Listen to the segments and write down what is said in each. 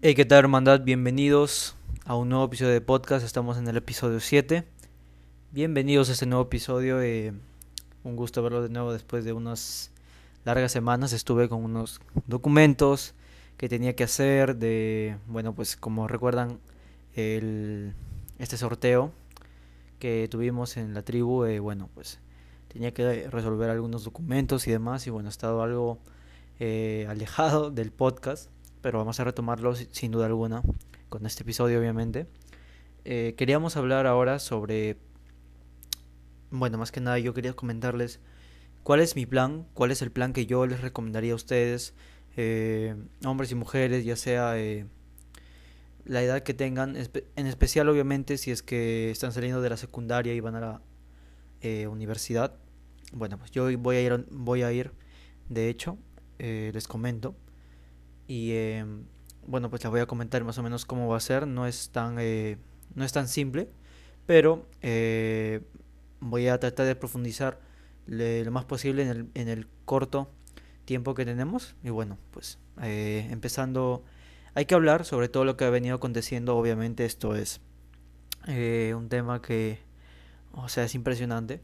Hey, ¿qué tal hermandad? Bienvenidos a un nuevo episodio de podcast. Estamos en el episodio 7. Bienvenidos a este nuevo episodio. Eh, un gusto verlo de nuevo después de unas largas semanas. Estuve con unos documentos que tenía que hacer de, bueno, pues como recuerdan, este sorteo que tuvimos en la tribu, eh, bueno, pues tenía que resolver algunos documentos y demás. Y bueno, he estado algo eh, alejado del podcast pero vamos a retomarlo sin duda alguna con este episodio obviamente. Eh, queríamos hablar ahora sobre, bueno, más que nada yo quería comentarles cuál es mi plan, cuál es el plan que yo les recomendaría a ustedes, eh, hombres y mujeres, ya sea eh, la edad que tengan, en especial obviamente si es que están saliendo de la secundaria y van a la universidad. Bueno, pues yo voy a ir, voy a ir de hecho, les comento y eh, bueno, pues les voy a comentar más o menos cómo va a ser. No es tan, eh, no es tan simple, pero eh, voy a tratar de profundizar lo más posible en el, en el corto tiempo que tenemos. Y bueno, pues empezando, hay que hablar sobre todo lo que ha venido aconteciendo. Obviamente esto es un tema que, o sea, es impresionante.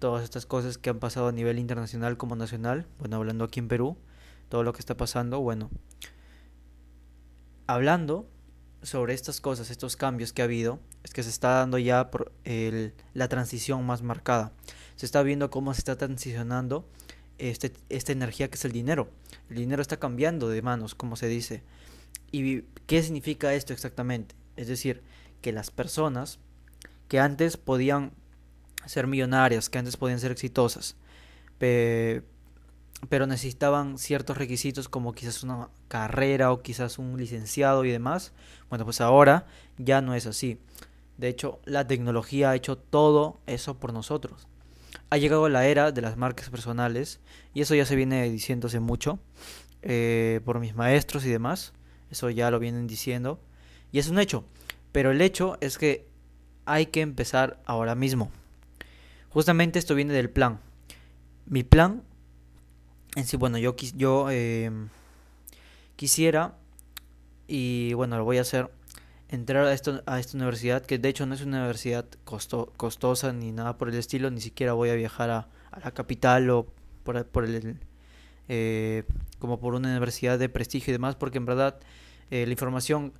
Todas estas cosas que han pasado a nivel internacional como nacional, bueno, hablando aquí en Perú todo lo que está pasando, bueno, hablando sobre estas cosas, estos cambios que ha habido, es que se está dando ya por la transición más marcada. Se está viendo cómo se está transicionando este, esta energía que es el dinero. El dinero está cambiando de manos, como se dice. ¿Y qué significa esto exactamente? Es decir, que las personas que antes podían ser millonarias, que antes podían ser exitosas, pero necesitaban ciertos requisitos como quizás una carrera o quizás un licenciado y demás. Bueno, pues ahora ya no es así. De hecho, la tecnología ha hecho todo eso por nosotros. Ha llegado la era de las marcas personales y eso ya se viene diciéndose mucho eh, por mis maestros y demás. Eso ya lo vienen diciendo y es un hecho. Pero el hecho es que hay que empezar ahora mismo. Justamente esto viene del plan. Mi plan en sí, bueno, yo, yo em, quisiera, y bueno, lo voy a hacer, entrar a, esto, a esta universidad, que de hecho no es una universidad costosa ni nada por el estilo, ni siquiera voy a viajar a, la capital o por, por el... Eh, como por una universidad de prestigio y demás, porque en verdad eh, la información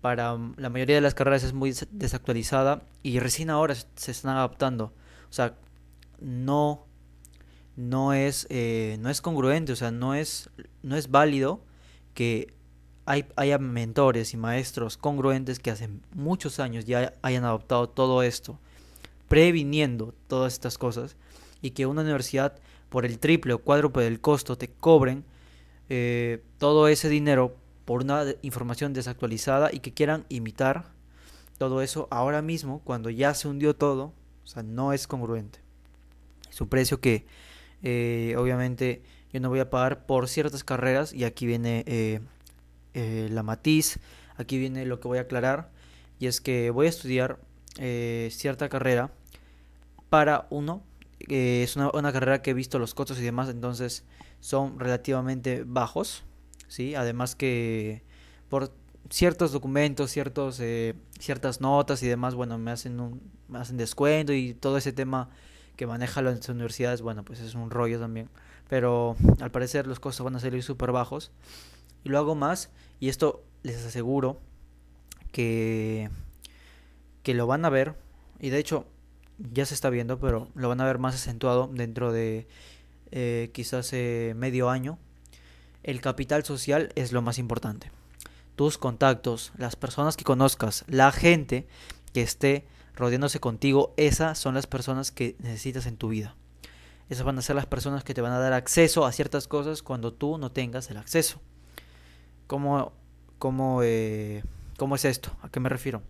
para la mayoría de las carreras es muy desactualizada y recién ahora se están adaptando. O sea, no no es, eh, no es congruente, o sea, no es, no es válido que hay, haya mentores y maestros congruentes que hace muchos años ya hayan adoptado todo esto, previniendo todas estas cosas, y que una universidad por el triple o cuádruple del costo te cobren eh, todo ese dinero por una información desactualizada y que quieran imitar todo eso ahora mismo cuando ya se hundió todo, o sea, no es congruente. Es un precio que eh, obviamente yo no voy a pagar por ciertas carreras y aquí viene eh, eh, la matiz, aquí viene lo que voy a aclarar y es que voy a estudiar cierta carrera para uno, es una, una, carrera que he visto los costos y demás, entonces son relativamente bajos, ¿sí? además que por ciertos documentos, ciertos, ciertas notas y demás, bueno, me hacen, un, me hacen descuento y todo ese tema que maneja las universidades, bueno, pues es un rollo también. Pero al parecer los costos van a salir súper bajos. Y lo hago más, y esto les aseguro que, que lo van a ver, y de hecho ya se está viendo, pero lo van a ver más acentuado dentro de eh, quizás eh, medio año. El capital social es lo más importante. Tus contactos, las personas que conozcas, la gente que esté rodeándose contigo, esas son las personas que necesitas en tu vida. Esas van a ser las personas que te van a dar acceso a ciertas cosas cuando tú no tengas el acceso. ¿Cómo, cómo, eh, ¿Cómo es esto? ¿A qué me refiero?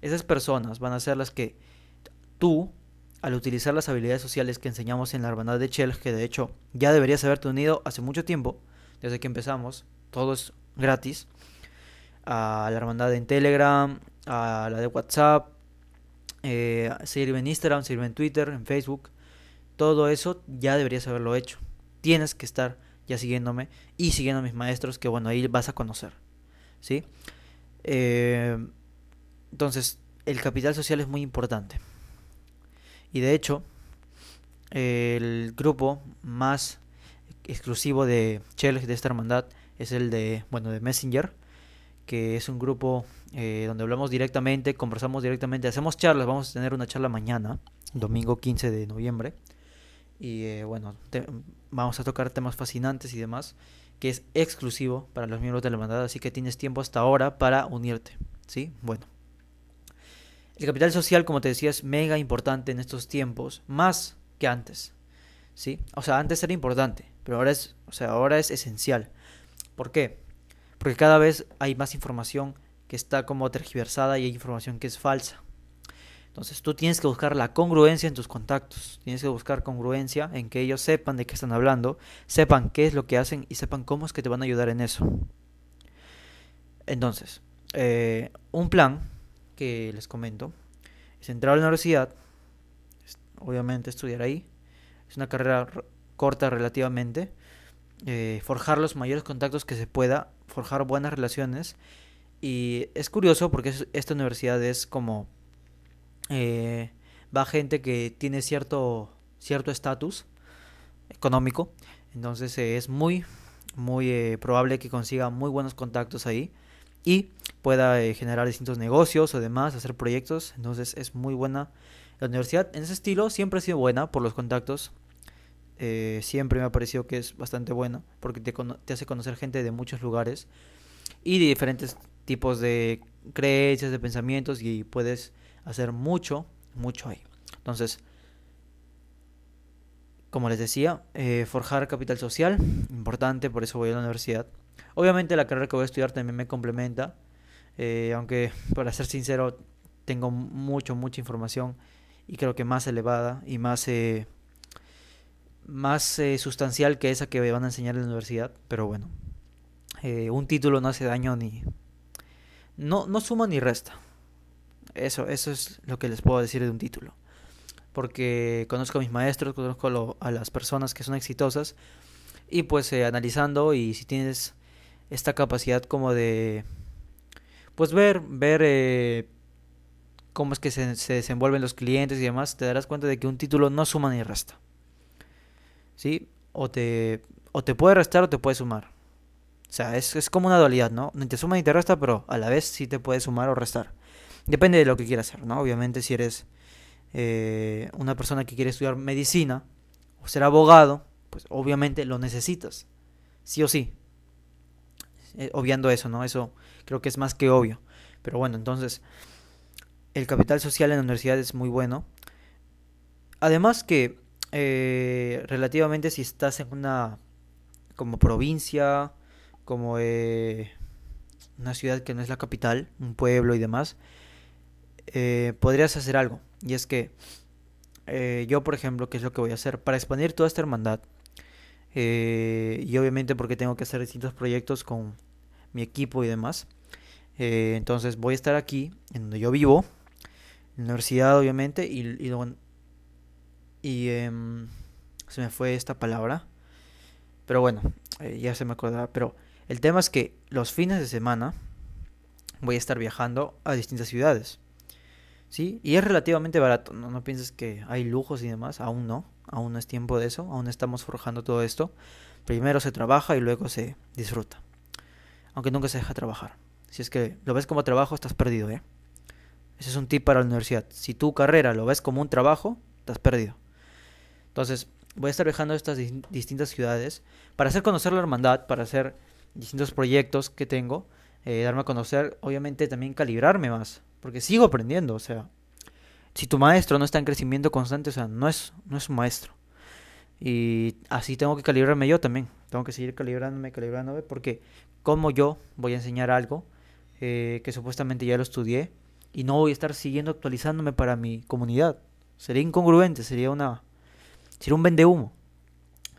Esas personas van a ser las que tú, al utilizar las habilidades sociales que enseñamos en la hermandad de Chell, que de hecho ya deberías haberte unido hace mucho tiempo, desde que empezamos, todo es gratis, a la hermandad en Telegram, a la de WhatsApp, eh, sirve en Instagram, sirve en Twitter, en Facebook. Todo eso ya deberías haberlo hecho. Tienes que estar ya siguiéndome y siguiendo a mis maestros que bueno, ahí vas a conocer. ¿sí? Eh, entonces, el capital social es muy importante. Y de hecho, el grupo más exclusivo de Shell, de esta hermandad, es el de, bueno, de Messenger, que es un grupo eh, donde hablamos directamente, conversamos directamente, hacemos charlas, vamos a tener una charla mañana, domingo 15 de noviembre, y eh, bueno, vamos a tocar temas fascinantes y demás, que es exclusivo para los miembros de la hermandad, así que tienes tiempo hasta ahora para unirte, ¿sí? Bueno. El capital social, como te decía, es mega importante en estos tiempos, más que antes. ¿Sí? O sea, antes era importante, pero ahora es, o sea, ahora es esencial. ¿Por qué? Porque cada vez hay más información que está como tergiversada y hay información que es falsa. Entonces tú tienes que buscar la congruencia en tus contactos, tienes que buscar congruencia en que ellos sepan de qué están hablando, sepan qué es lo que hacen y sepan cómo es que te van a ayudar en eso. Entonces, eh, un plan que les comento es entrar a la universidad, obviamente estudiar ahí, es una carrera corta relativamente, eh, forjar los mayores contactos que se pueda, forjar buenas relaciones y es curioso porque esta universidad es como eh, va gente que tiene cierto cierto estatus económico entonces eh, es muy muy probable que consiga muy buenos contactos ahí y pueda eh, generar distintos negocios o demás, hacer proyectos. Entonces es muy buena la universidad. En ese estilo siempre ha sido buena por los contactos. Eh, siempre me ha parecido que es bastante buena porque te, te hace conocer gente de muchos lugares y de diferentes tipos de creencias, de pensamientos y puedes hacer mucho, mucho ahí. Entonces, como les decía, eh, forjar capital social, importante, por eso voy a la universidad. Obviamente la carrera que voy a estudiar también me complementa, eh, aunque para ser sincero tengo mucho, mucha información y creo que más elevada y más, eh, más eh, sustancial que esa que van a enseñar en la universidad, pero bueno, un título no hace daño ni... No, no suma ni resta. Eso, eso es lo que les puedo decir de un título. Porque conozco a mis maestros, conozco a las personas que son exitosas y pues analizando y si tienes esta capacidad como de pues ver ver eh, cómo es que se, desenvuelven los clientes y demás te darás cuenta de que un título no suma ni resta sí o te o te puede restar o te puede sumar o sea es, es como una dualidad no ni te suma ni te resta pero a la vez sí te puede sumar o restar depende de lo que quieras hacer no obviamente si eres eh, una persona que quiere estudiar medicina o ser abogado pues obviamente lo necesitas sí o sí eh, obviando eso, ¿no? Eso creo que es más que obvio. Pero bueno, entonces, el capital social en la universidad es muy bueno. Además que, eh, relativamente si estás en una, como provincia, como eh, una ciudad que no es la capital, un pueblo y demás, podrías hacer algo. Y es que yo, por ejemplo, ¿qué es lo que voy a hacer? Para expandir toda esta hermandad, eh, y obviamente porque tengo que hacer distintos proyectos con mi equipo y demás. Eh, entonces voy a estar aquí, en donde yo vivo, en la universidad obviamente, y, y, y em, se me fue esta palabra. Pero bueno, eh, ya se me acordaba. Pero el tema es que los fines de semana voy a estar viajando a distintas ciudades. ¿Sí? Y es relativamente barato, no, no pienses que hay lujos y demás, aún no aún no es tiempo de eso, aún estamos forjando todo esto. Primero se trabaja y luego se disfruta. Aunque nunca se deja trabajar. Si es que lo ves como trabajo, estás perdido, ¿eh? Ese es un tip para la universidad. Si tu carrera lo ves como un trabajo, estás perdido. Entonces, voy a estar viajando a estas distintas ciudades para hacer conocer la hermandad, para hacer distintos proyectos que tengo, eh, darme a conocer, obviamente también calibrarme más, porque sigo aprendiendo, o sea, si tu maestro no está en crecimiento constante, o sea, no es, no es un maestro. Y así tengo que calibrarme yo también. Tengo que seguir calibrándome, calibrándome, porque como yo voy a enseñar algo eh, que supuestamente ya lo estudié y no voy a estar siguiendo actualizándome para mi comunidad. Sería incongruente, sería una sería un vende humo.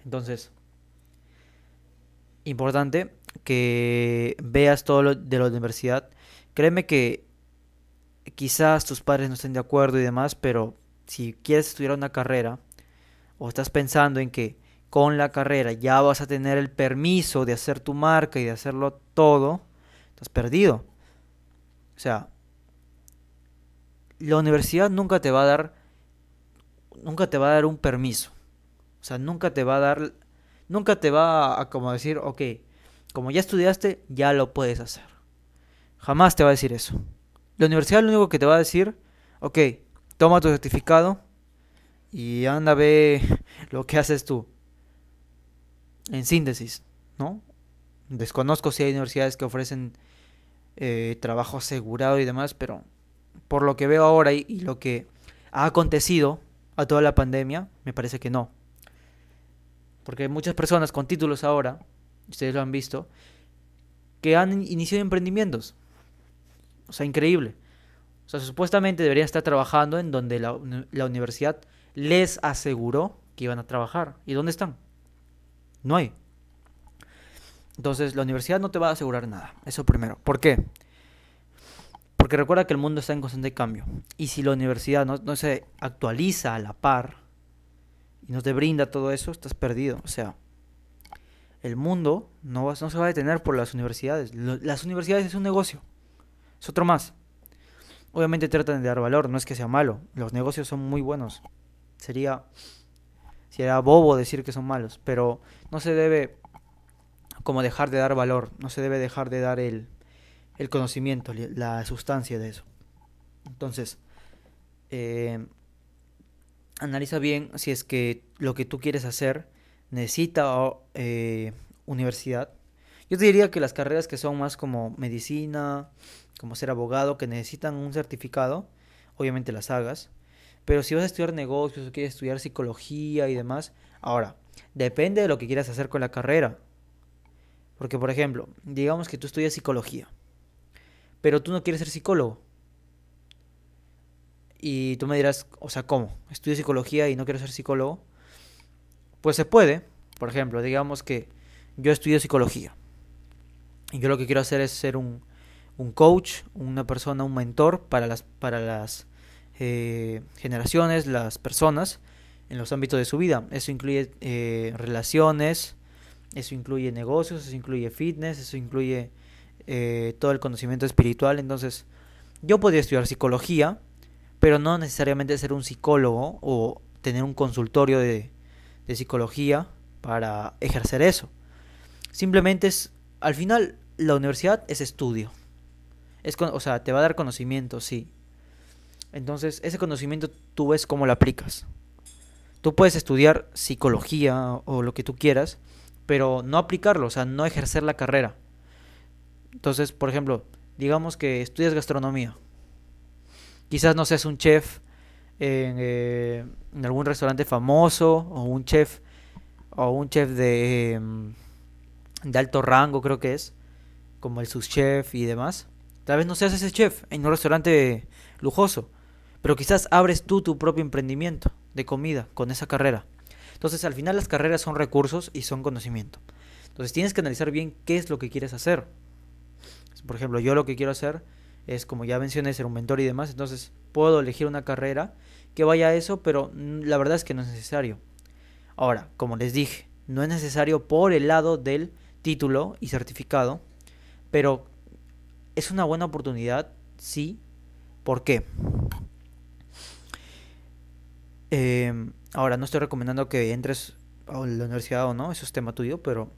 Entonces, importante que veas todo lo de la universidad. Créeme que quizás tus padres no estén de acuerdo y demás, pero si quieres estudiar una carrera o estás pensando en que con la carrera ya vas a tener el permiso de hacer tu marca y de hacerlo todo, estás perdido. O sea, la universidad nunca te va a dar nunca te va a dar un permiso. O sea, nunca te va a dar nunca te va a, como decir, ok, como ya estudiaste, ya lo puedes hacer. Jamás te va a decir eso. La universidad lo único que te va a decir, ok, toma tu certificado y anda ve lo que haces tú. En síntesis, ¿no? Desconozco si hay universidades que ofrecen eh, trabajo asegurado y demás, pero por lo que veo ahora y, lo que ha acontecido a toda la pandemia, me parece que no. Porque hay muchas personas con títulos ahora, ustedes lo han visto, que han iniciado emprendimientos. O sea, increíble. O sea, supuestamente deberían estar trabajando en donde la, la universidad les aseguró que iban a trabajar. ¿Y dónde están? No hay. Entonces, la universidad no te va a asegurar nada. Eso primero. ¿Por qué? Porque recuerda que el mundo está en constante cambio. Y si la universidad no, se actualiza a la par y no te brinda todo eso, estás perdido. O sea, el mundo no, no se va a detener por las universidades. las universidades es un negocio. Es otro más. Obviamente tratan de dar valor, no es que sea malo. Los negocios son muy buenos. Sería, sería bobo decir que son malos, pero no se debe como dejar de dar valor, no se debe dejar de dar el, el conocimiento, la sustancia de eso. Entonces, eh, analiza bien si es que lo que tú quieres hacer necesita eh, universidad. Yo te diría que las carreras que son más como medicina, como ser abogado, que necesitan un certificado, obviamente las hagas. Pero si vas a estudiar negocios o quieres estudiar psicología y demás, ahora, depende de lo que quieras hacer con la carrera. Porque, por ejemplo, digamos que tú estudias psicología, pero tú no quieres ser psicólogo. Y tú me dirás, o sea, ¿cómo? ¿Estudio psicología y no quiero ser psicólogo? Pues se puede. Por ejemplo, digamos que yo estudio psicología. Y yo lo que quiero hacer es ser un, un coach, una persona, un mentor para las, para las eh, generaciones, las personas en los ámbitos de su vida. Eso incluye eh, relaciones, eso incluye negocios, eso incluye fitness, eso incluye eh, todo el conocimiento espiritual. Entonces, yo podría estudiar psicología, pero no necesariamente ser un psicólogo o tener un consultorio de, psicología para ejercer eso. Simplemente es, al final, la universidad es estudio. Es, o sea, te va a dar conocimiento, sí. Entonces, ese conocimiento tú ves cómo lo aplicas. Tú puedes estudiar psicología o lo que tú quieras, pero no aplicarlo, o sea, no ejercer la carrera. Entonces, por ejemplo, digamos que estudias gastronomía. Quizás no seas un chef en, eh, algún restaurante famoso o un chef o un chef de, em, de alto rango, creo que es, como el chef y demás. Tal vez no seas ese chef en un restaurante lujoso, pero quizás abres tú tu propio emprendimiento de comida con esa carrera. Entonces, al final las carreras son recursos y son conocimiento. Entonces, tienes que analizar bien qué es lo que quieres hacer. Por ejemplo, yo lo que quiero hacer es, como ya mencioné, ser un mentor y demás. Entonces, puedo elegir una carrera que vaya a eso, pero la verdad es que no es necesario. Ahora, como les dije, no es necesario por el lado del título y certificado, pero es una buena oportunidad, sí. ¿Por qué? Em, ahora, no estoy recomendando que entres a la universidad o no, eso es tema tuyo, pero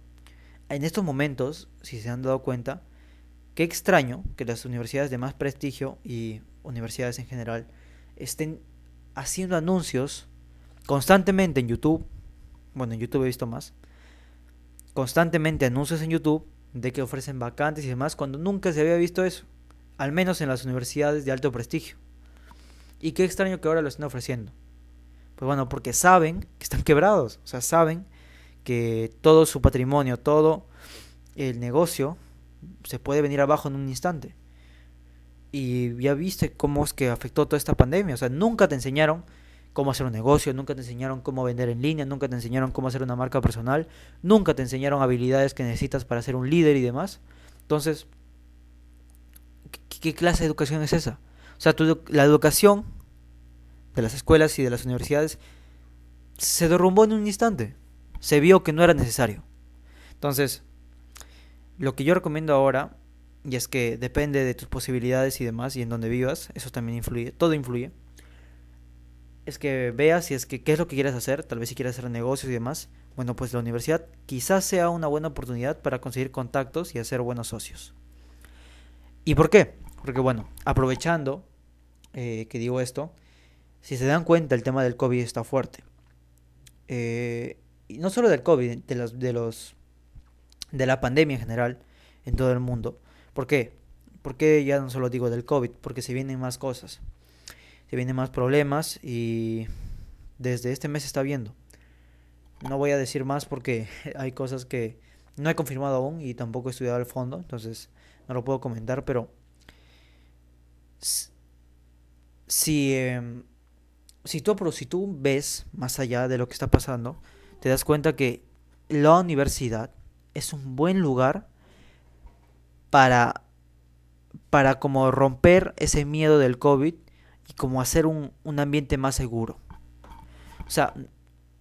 en estos momentos, si se han dado cuenta, qué extraño que las universidades de más prestigio y universidades en general estén haciendo anuncios constantemente en YouTube. Bueno, en YouTube he visto más. Constantemente anuncios en YouTube de que ofrecen vacantes y demás, cuando nunca se había visto eso. Al menos en las universidades de alto prestigio. Y qué extraño que ahora lo estén ofreciendo. Pues bueno, porque saben que están quebrados, o sea, saben que todo su patrimonio, todo el negocio se puede venir abajo en un instante. Y ya viste cómo es que afectó toda esta pandemia, o sea, nunca te enseñaron cómo hacer un negocio, nunca te enseñaron cómo vender en línea, nunca te enseñaron cómo hacer una marca personal, nunca te enseñaron habilidades que necesitas para ser un líder y demás. Entonces, ¿qué, clase de educación es esa? O sea, la educación de las escuelas y de las universidades se derrumbó en un instante. Se vio que no era necesario. Entonces, lo que yo recomiendo ahora y es que depende de tus posibilidades y demás y en donde vivas, eso también influye, todo influye. Es que veas si es que qué es lo que quieres hacer, tal vez si quieres hacer negocios y demás. Bueno, pues la universidad quizás sea una buena oportunidad para conseguir contactos y hacer buenos socios. ¿Y por qué? Porque bueno, aprovechando eh, que digo esto, si se dan cuenta el tema del COVID está fuerte. Eh, y no solo del COVID, de los, de los de la pandemia en general en todo el mundo. ¿Por qué? Porque ya no solo digo del COVID, porque se vienen más cosas. Se vienen más problemas y desde este mes está viendo. No voy a decir más porque hay cosas que no he confirmado aún y tampoco he estudiado al fondo, entonces no lo puedo comentar, pero si, em, si, tú, si tú ves más allá de lo que está pasando, te das cuenta que la universidad es un buen lugar para, para como romper ese miedo del COVID y como hacer un, un ambiente más seguro. O sea,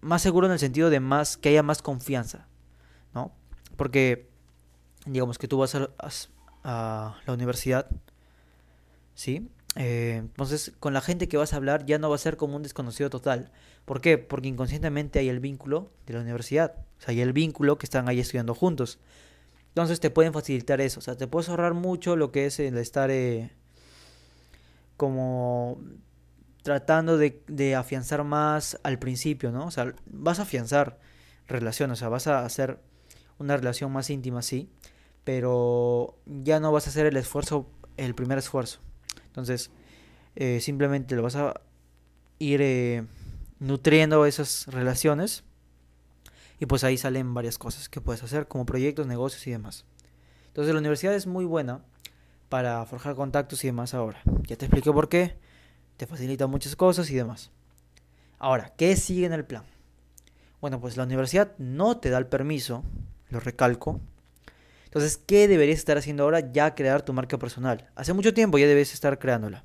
más seguro en el sentido de más que haya más confianza, ¿no? Porque digamos que tú vas a, a la universidad, ¿sí? Eh, entonces, con la gente que vas a hablar ya no va a ser como un desconocido total. ¿Por qué? Porque inconscientemente hay el vínculo de la universidad. O sea, hay el vínculo que están ahí estudiando juntos. Entonces te pueden facilitar eso. O sea, te puedes ahorrar mucho lo que es el estar eh, como tratando de, afianzar más al principio, ¿no? O sea, vas a afianzar relaciones, o sea, vas a hacer una relación más íntima, sí, pero ya no vas a hacer el esfuerzo, el primer esfuerzo. Entonces, eh, simplemente lo vas a ir eh, nutriendo esas relaciones y pues ahí salen varias cosas que puedes hacer, como proyectos, negocios y demás. Entonces la universidad es muy buena para forjar contactos y demás ahora. Ya te expliqué por qué, te facilita muchas cosas y demás. Ahora, ¿qué sigue en el plan? Bueno, pues la universidad no te da el permiso, lo recalco. Entonces, ¿qué deberías estar haciendo ahora? Ya crear tu marca personal. Hace mucho tiempo ya debes estar creándola.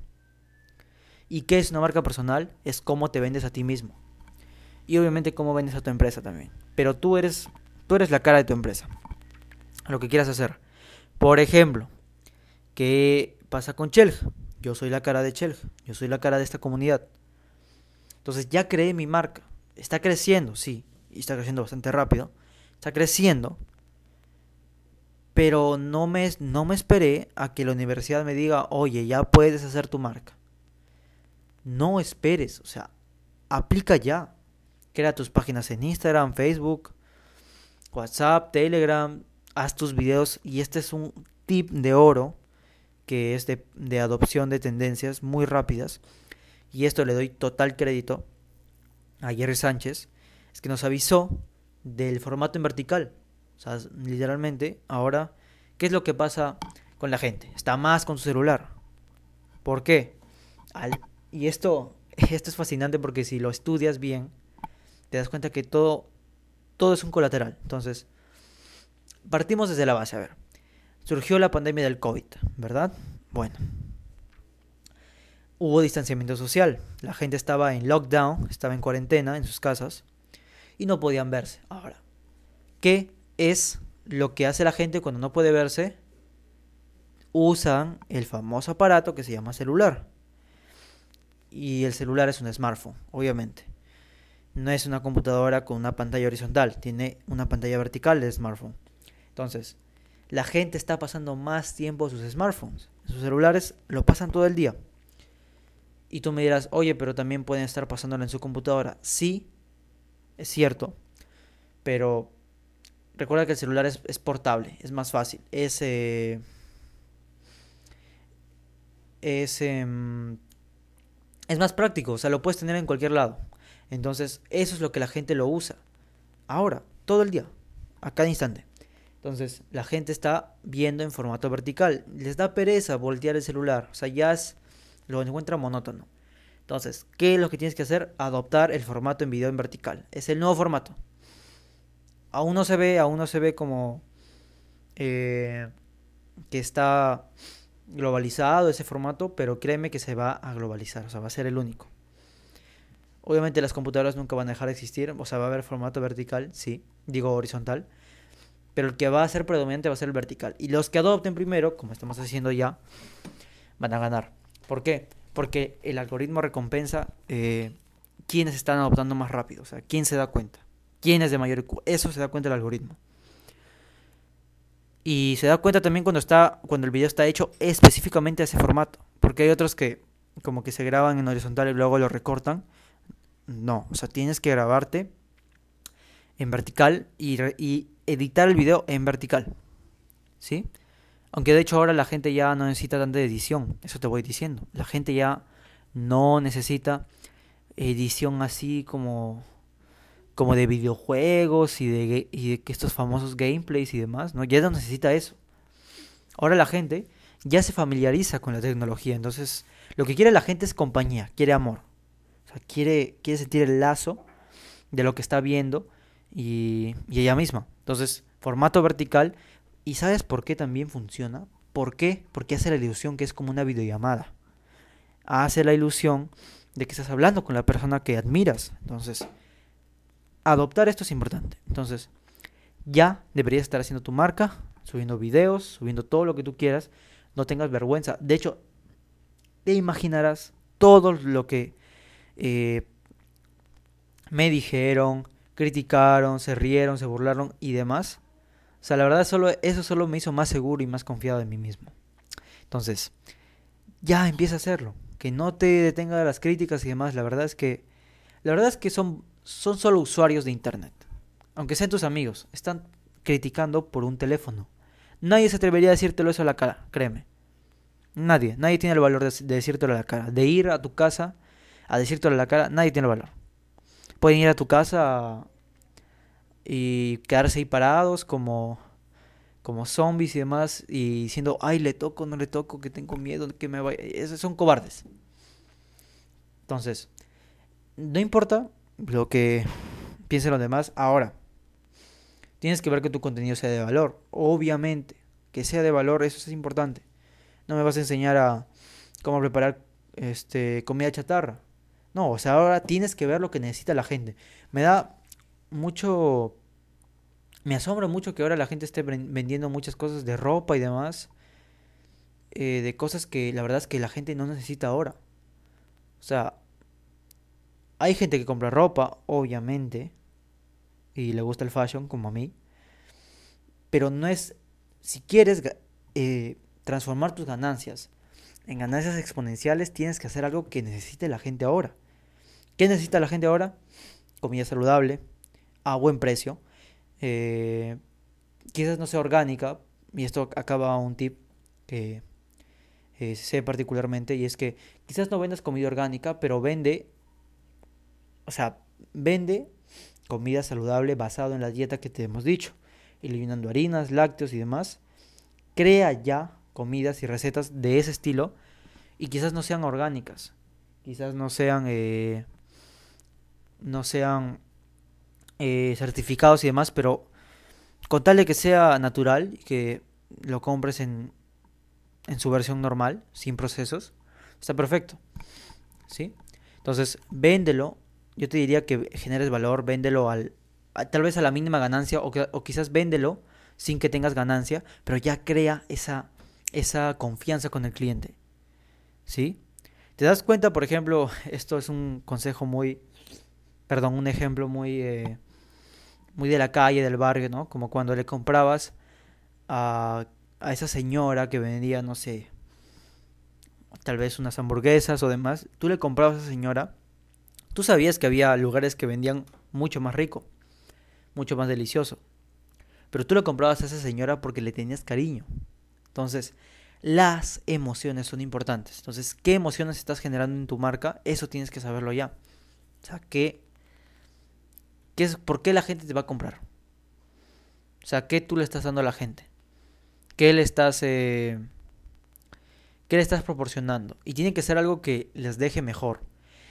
¿Y qué es una marca personal? Es cómo te vendes a ti mismo y obviamente cómo vendes a tu empresa también. Pero tú eres, tú eres la cara de tu empresa. Lo que quieras hacer. Por ejemplo, ¿qué pasa con Chelg? Yo soy la cara de Chelg. Yo soy la cara de esta comunidad. Entonces ya creé mi marca. Está creciendo, sí. Y está creciendo bastante rápido. Está creciendo. Pero no me, no me esperé a que la universidad me diga, oye, ya puedes hacer tu marca. No esperes. O sea, aplica ya. Crea tus páginas en Instagram, Facebook, WhatsApp, Telegram. Haz tus videos. Y este es un tip de oro que es de, adopción de tendencias muy rápidas. Y esto le doy total crédito a Jerry Sánchez. Es que nos avisó del formato en vertical. O sea, literalmente, ahora, ¿qué es lo que pasa con la gente? Está más con su celular. ¿Por qué? Y esto, esto es fascinante porque si lo estudias bien, te das cuenta que todo, todo es un colateral. Entonces, partimos desde la base. A ver, surgió la pandemia del COVID, ¿verdad? Bueno, hubo distanciamiento social. La gente estaba en lockdown, estaba en cuarentena en sus casas y no podían verse. Ahora, ¿qué es lo que hace la gente cuando no puede verse? Usan el famoso aparato que se llama celular. Y el celular es un smartphone, obviamente no es una computadora con una pantalla horizontal, tiene una pantalla vertical de smartphone. Entonces, la gente está pasando más tiempo en sus smartphones, sus celulares lo pasan todo el día. Y tú me dirás, oye, pero también pueden estar pasándolo en su computadora. Sí, es cierto, pero recuerda que el celular es, portable, es más fácil, es, eh, es, em, es más práctico, o sea, lo puedes tener en cualquier lado. Entonces, eso es lo que la gente lo usa. Ahora, todo el día, a cada instante. Entonces, la gente está viendo en formato vertical. Les da pereza voltear el celular. O sea, ya lo encuentra monótono. Entonces, ¿qué es lo que tienes que hacer? Adoptar el formato en video en vertical. Es el nuevo formato. Aún no se ve, aún no se ve como eh, que está globalizado ese formato, pero créeme que se va a globalizar. O sea, va a ser el único. Obviamente las computadoras nunca van a dejar de existir, o sea, va a haber formato vertical, sí, digo horizontal, pero el que va a ser predominante va a ser el vertical. Y los que adopten primero, como estamos haciendo ya, van a ganar. ¿Por qué? Porque el algoritmo recompensa eh, quienes están adoptando más rápido, o sea, quién se da cuenta, quién es de mayor Eso se da cuenta el algoritmo. Y se da cuenta también cuando está cuando el video está hecho específicamente a ese formato, porque hay otros que como que se graban en horizontal y luego lo recortan. No, o sea, tienes que grabarte en vertical y, y editar el video en vertical. ¿Sí? Aunque de hecho ahora la gente ya no necesita tanta edición, eso te voy diciendo. La gente ya no necesita edición así como como de videojuegos y de, y de estos famosos gameplays y demás, ¿no? Ya no necesita eso. Ahora la gente ya se familiariza con la tecnología, entonces lo que quiere la gente es compañía, quiere amor. O sea, quiere, quiere sentir el lazo de lo que está viendo y, y ella misma. Entonces, formato vertical. ¿Y sabes por qué también funciona? ¿Por qué? Porque hace la ilusión que es como una videollamada. Hace la ilusión de que estás hablando con la persona que admiras. Entonces, adoptar esto es importante. Entonces, ya deberías estar haciendo tu marca, subiendo videos, subiendo todo lo que tú quieras. No tengas vergüenza. De hecho, te imaginarás todo lo que eh, me dijeron, criticaron, se rieron, se burlaron y demás. O sea, la verdad solo, eso solo me hizo más seguro y más confiado en mí mismo. Entonces, ya empieza a hacerlo. Que no te detenga de las críticas y demás. La verdad es que, la verdad es que son son solo usuarios de Internet. Aunque sean tus amigos, están criticando por un teléfono. Nadie se atrevería a decírtelo eso a la cara, créeme. Nadie, nadie tiene el valor de, decírtelo a la cara. De ir a tu casa a decírtelo a la cara, nadie tiene el valor. Pueden ir a tu casa y quedarse ahí parados como, como zombies y demás y diciendo, ay, le toco, no le toco, que tengo miedo, que me vaya. Esos son cobardes. Entonces, no importa lo que piensen los demás. Ahora, tienes que ver que tu contenido sea de valor. Obviamente, que sea de valor, eso es importante. No me vas a enseñar a cómo preparar este comida chatarra. No, o sea, ahora tienes que ver lo que necesita la gente. Me da mucho me asombra mucho que ahora la gente esté vendiendo muchas cosas de ropa y demás. Eh, de cosas que la verdad es que la gente no necesita ahora. O sea, hay gente que compra ropa, obviamente, y le gusta el fashion, como a mí. Pero no es, si quieres eh, transformar tus ganancias en ganancias exponenciales, tienes que hacer algo que necesite la gente ahora. ¿Qué necesita la gente ahora? Comida saludable, a buen precio. Eh, quizás no sea orgánica, y esto acaba un tip que eh, sé particularmente, y es que quizás no vendas comida orgánica, pero vende o sea, vende comida saludable basado en la dieta que te hemos dicho, eliminando harinas, lácteos y demás. Crea ya comidas y recetas de ese estilo y quizás no sean orgánicas, quizás no sean eh, no sean eh, certificados y demás, pero con tal de que sea natural y que lo compres en, en su versión normal, sin procesos, está perfecto. ¿Sí? Entonces, véndelo yo te diría que generes valor, véndelo al, tal vez a la mínima ganancia o, quizás véndelo sin que tengas ganancia, pero ya crea esa, esa confianza con el cliente. ¿Sí? ¿Te das cuenta, por ejemplo, esto es un consejo muy, perdón, un ejemplo muy, eh, muy de la calle, del barrio, ¿no? Como cuando le comprabas a, a esa señora que vendía, no sé, tal vez unas hamburguesas o demás, tú le comprabas a esa señora Tú sabías que había lugares que vendían mucho más rico, mucho más delicioso. Pero tú lo comprabas a esa señora porque le tenías cariño. Entonces, las emociones son importantes. Entonces, ¿qué emociones estás generando en tu marca? Eso tienes que saberlo ya. O sea, ¿qué, es, ¿por qué la gente te va a comprar? O sea, ¿qué tú le estás dando a la gente? ¿Qué le estás, eh, qué le estás proporcionando? Y tiene que ser algo que les deje mejor.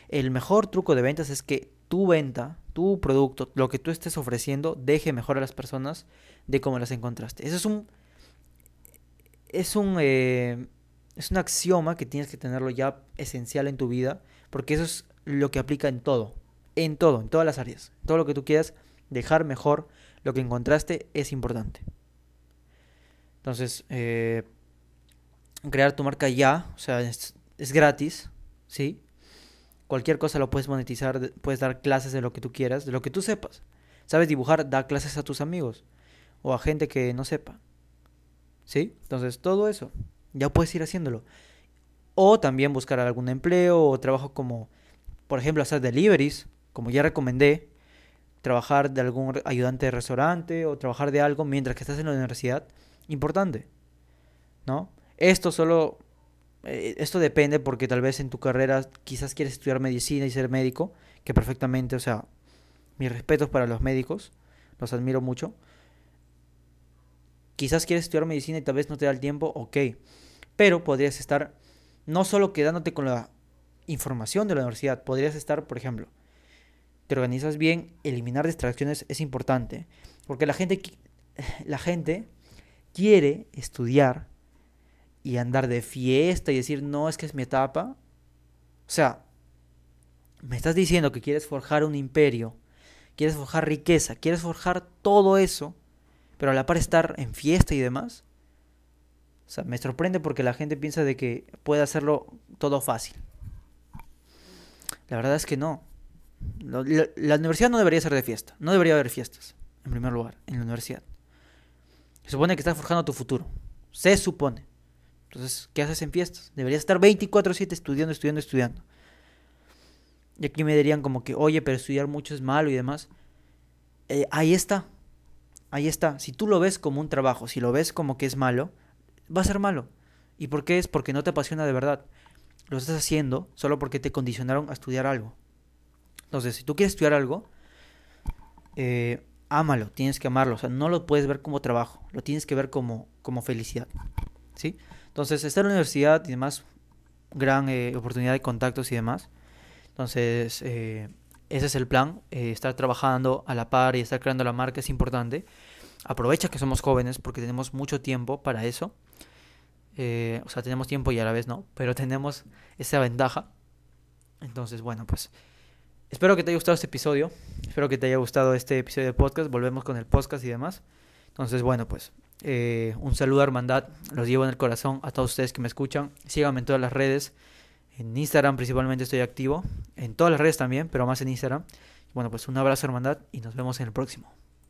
El mejor truco de ventas es que tu venta, tu producto, lo que tú estés ofreciendo, deje mejor a las personas de cómo las encontraste. Eso es un. Es un. Eh, es un axioma que tienes que tenerlo ya esencial en tu vida. Porque eso es lo que aplica en todo. En todo, en todas las áreas. Todo lo que tú quieras dejar mejor lo que encontraste es importante. Entonces, eh, crear tu marca ya, o sea, es, es gratis, ¿sí? Cualquier cosa lo puedes monetizar, puedes dar clases de lo que tú quieras, de lo que tú sepas. ¿Sabes dibujar? Da clases a tus amigos o a gente que no sepa. ¿Sí? Entonces, todo eso, ya puedes ir haciéndolo. O también buscar algún empleo o trabajo como, por ejemplo, hacer deliveries, como ya recomendé, trabajar de algún ayudante de restaurante o trabajar de algo mientras que estás en la universidad. Importante. ¿No? Esto solo esto depende porque tal vez en tu carrera quizás quieres estudiar medicina y ser médico, que perfectamente, o sea, mis respetos para los médicos, los admiro mucho. Quizás quieres estudiar medicina y tal vez no te da el tiempo, ok. Pero podrías estar no solo quedándote con la información de la universidad, podrías estar, por ejemplo, te organizas bien, eliminar distracciones es importante, porque la gente la gente quiere estudiar y andar de fiesta y decir, no, es que es mi etapa. O sea, me estás diciendo que quieres forjar un imperio, quieres forjar riqueza, quieres forjar todo eso, pero a la par estar en fiesta y demás. O sea, me sorprende porque la gente piensa de que puede hacerlo todo fácil. La verdad es que no. La, la, universidad no debería ser de fiesta. No debería haber fiestas, en primer lugar, en la universidad. Se supone que estás forjando tu futuro. Se supone. Entonces, ¿qué haces en fiestas? Deberías estar 24/7 estudiando, estudiando, estudiando. Y aquí me dirían como que, oye, pero estudiar mucho es malo y demás. Eh, ahí está. Ahí está. Si tú lo ves como un trabajo, si lo ves como que es malo, va a ser malo. ¿Y por qué es? Porque no te apasiona de verdad. Lo estás haciendo solo porque te condicionaron a estudiar algo. Entonces, si tú quieres estudiar algo, eh, ámalo, tienes que amarlo. O sea, no lo puedes ver como trabajo, lo tienes que ver como, como felicidad. ¿Sí? Entonces, estar en la universidad y demás, gran eh, oportunidad de contactos y demás. Entonces, eh, ese es el plan, eh, estar trabajando a la par y estar creando la marca es importante. Aprovecha que somos jóvenes porque tenemos mucho tiempo para eso. o sea, tenemos tiempo y a la vez no, pero tenemos esa ventaja. Entonces, bueno, pues espero que te haya gustado este episodio. Espero que te haya gustado este episodio de podcast. Volvemos con el podcast y demás. Entonces, bueno, pues eh, un saludo, hermandad. Los llevo en el corazón a todos ustedes que me escuchan. Síganme en todas las redes. En Instagram principalmente estoy activo. En todas las redes también, pero más en Instagram. Bueno, pues un abrazo, hermandad, y nos vemos en el próximo.